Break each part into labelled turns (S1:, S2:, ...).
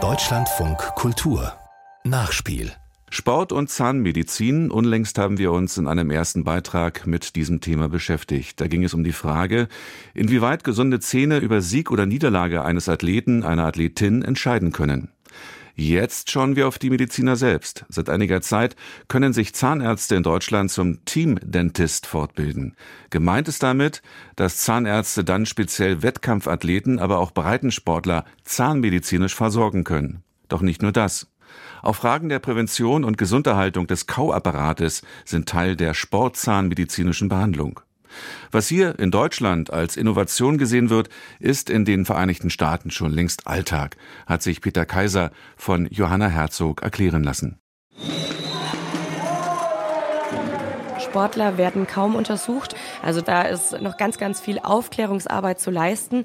S1: Deutschlandfunk Kultur Nachspiel
S2: Sport und Zahnmedizin. Unlängst haben wir uns in einem ersten Beitrag mit diesem Thema beschäftigt. Da ging es um die Frage, inwieweit gesunde Zähne über Sieg oder Niederlage eines Athleten, einer Athletin entscheiden können. Jetzt schauen wir auf die Mediziner selbst. Seit einiger Zeit können sich Zahnärzte in Deutschland zum Team-Dentist fortbilden. Gemeint ist damit, dass Zahnärzte dann speziell Wettkampfathleten, aber auch Breitensportler zahnmedizinisch versorgen können. Doch nicht nur das. Auch Fragen der Prävention und Gesunderhaltung des Kauapparates sind Teil der sportzahnmedizinischen Behandlung. Was hier in Deutschland als Innovation gesehen wird, ist in den Vereinigten Staaten schon längst Alltag, hat sich Peter Kaiser von Johanna Herzog erklären lassen.
S3: Sportler werden kaum untersucht. Also da ist noch ganz, ganz viel Aufklärungsarbeit zu leisten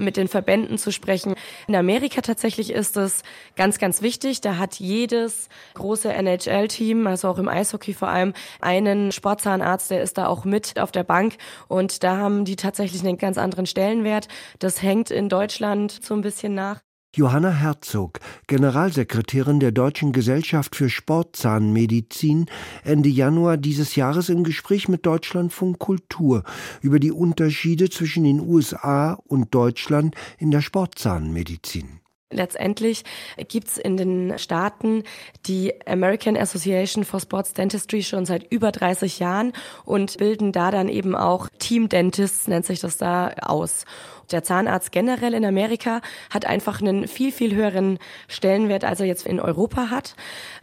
S3: mit den Verbänden zu sprechen. In Amerika tatsächlich ist es ganz, ganz wichtig. Da hat jedes große NHL-Team, also auch im Eishockey vor allem, einen Sportzahnarzt, der ist da auch mit auf der Bank. Und da haben die tatsächlich einen ganz anderen Stellenwert. Das hängt in Deutschland so ein bisschen nach.
S4: Johanna Herzog, Generalsekretärin der Deutschen Gesellschaft für Sportzahnmedizin, Ende Januar dieses Jahres im Gespräch mit Deutschlandfunk Kultur über die Unterschiede zwischen den USA und Deutschland in der Sportzahnmedizin.
S3: Letztendlich gibt's in den Staaten die American Association for Sports Dentistry schon seit über 30 Jahren und bilden da dann eben auch Team Dentists, nennt sich das da, aus. Der Zahnarzt generell in Amerika hat einfach einen viel, viel höheren Stellenwert, als er jetzt in Europa hat.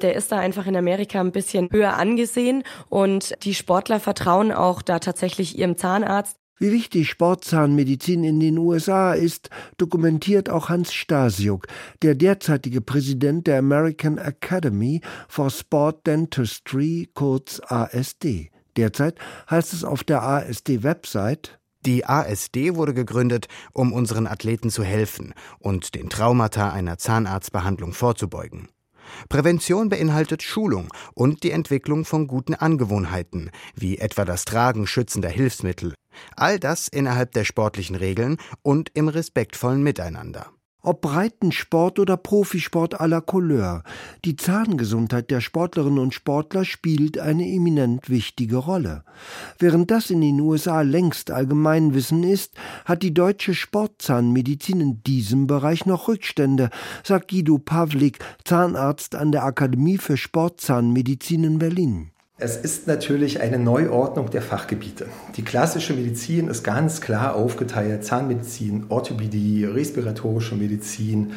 S3: Der ist da einfach in Amerika ein bisschen höher angesehen und die Sportler vertrauen auch da tatsächlich ihrem Zahnarzt.
S4: Wie wichtig Sportzahnmedizin in den USA ist, dokumentiert auch Hans Stasiuk, der derzeitige Präsident der American Academy for Sport Dentistry, kurz ASD. Derzeit heißt es auf der ASD-Website,
S5: die ASD wurde gegründet, um unseren Athleten zu helfen und den Traumata einer Zahnarztbehandlung vorzubeugen. Prävention beinhaltet Schulung und die Entwicklung von guten Angewohnheiten, wie etwa das Tragen schützender Hilfsmittel. All das innerhalb der sportlichen Regeln und im respektvollen Miteinander.
S4: Ob Breitensport oder Profisport à la Couleur, die Zahngesundheit der Sportlerinnen und Sportler spielt eine eminent wichtige Rolle. Während das in den USA längst Allgemeinwissen ist, hat die deutsche Sportzahnmedizin in diesem Bereich noch Rückstände, sagt Guido Pavlik, Zahnarzt an der Akademie für Sportzahnmedizin in Berlin.
S6: Es ist natürlich eine Neuordnung der Fachgebiete. Die klassische Medizin ist ganz klar aufgeteilt. Zahnmedizin, Orthopädie, respiratorische Medizin.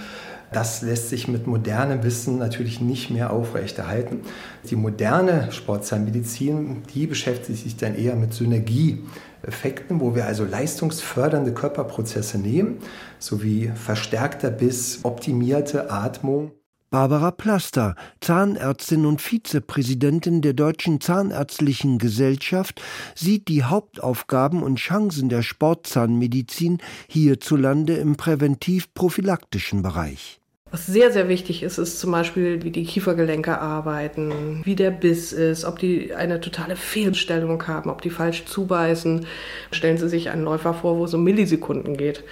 S6: Das lässt sich mit modernem Wissen natürlich nicht mehr aufrechterhalten. Die moderne Sportzahnmedizin, die beschäftigt sich dann eher mit Synergieeffekten, wo wir also leistungsfördernde Körperprozesse nehmen, sowie verstärkter Biss, optimierte Atmung
S4: Barbara Plaster, Zahnärztin und Vizepräsidentin der Deutschen Zahnärztlichen Gesellschaft, sieht die Hauptaufgaben und Chancen der Sportzahnmedizin hierzulande im präventiv-prophylaktischen Bereich.
S7: Was sehr, sehr wichtig ist, ist zum Beispiel, wie die Kiefergelenke arbeiten, wie der Biss ist, ob die eine totale Fehlstellung haben, ob die falsch zubeißen. Stellen Sie sich einen Läufer vor, wo es um Millisekunden geht.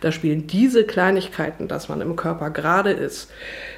S7: Da spielen diese Kleinigkeiten, dass man im Körper gerade ist,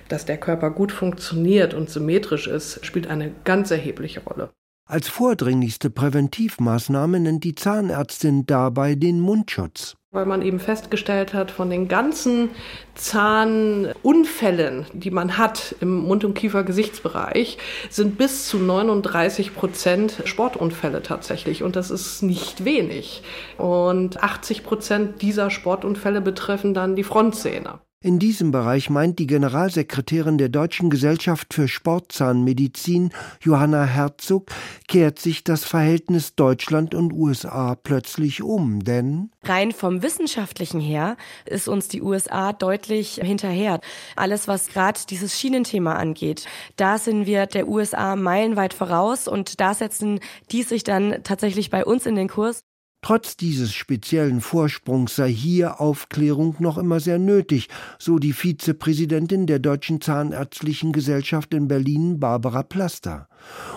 S7: dass der Körper gut funktioniert und symmetrisch ist, spielt eine ganz erhebliche Rolle.
S4: Als vordringlichste Präventivmaßnahme nennt die Zahnärztin dabei den Mundschutz
S7: weil man eben festgestellt hat, von den ganzen Zahnunfällen, die man hat im Mund- und Kiefer-Gesichtsbereich, sind bis zu 39 Prozent Sportunfälle tatsächlich. Und das ist nicht wenig. Und 80 Prozent dieser Sportunfälle betreffen dann die Frontzähne.
S4: In diesem Bereich meint die Generalsekretärin der Deutschen Gesellschaft für Sportzahnmedizin, Johanna Herzog, kehrt sich das Verhältnis Deutschland und USA plötzlich um, denn
S3: rein vom wissenschaftlichen her ist uns die USA deutlich hinterher. Alles, was gerade dieses Schienenthema angeht, da sind wir der USA meilenweit voraus und da setzen die sich dann tatsächlich bei uns in den Kurs.
S4: Trotz dieses speziellen Vorsprungs sei hier Aufklärung noch immer sehr nötig, so die Vizepräsidentin der Deutschen Zahnärztlichen Gesellschaft in Berlin, Barbara Plaster.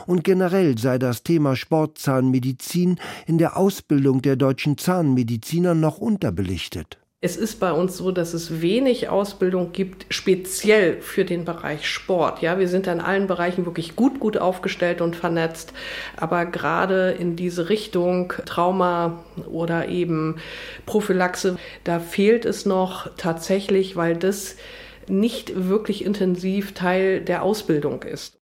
S4: Und generell sei das Thema Sportzahnmedizin in der Ausbildung der deutschen Zahnmediziner noch unterbelichtet.
S7: Es ist bei uns so, dass es wenig Ausbildung gibt, speziell für den Bereich Sport. Ja, wir sind in allen Bereichen wirklich gut, gut aufgestellt und vernetzt. Aber gerade in diese Richtung Trauma oder eben Prophylaxe, da fehlt es noch tatsächlich, weil das nicht wirklich intensiv Teil der Ausbildung ist.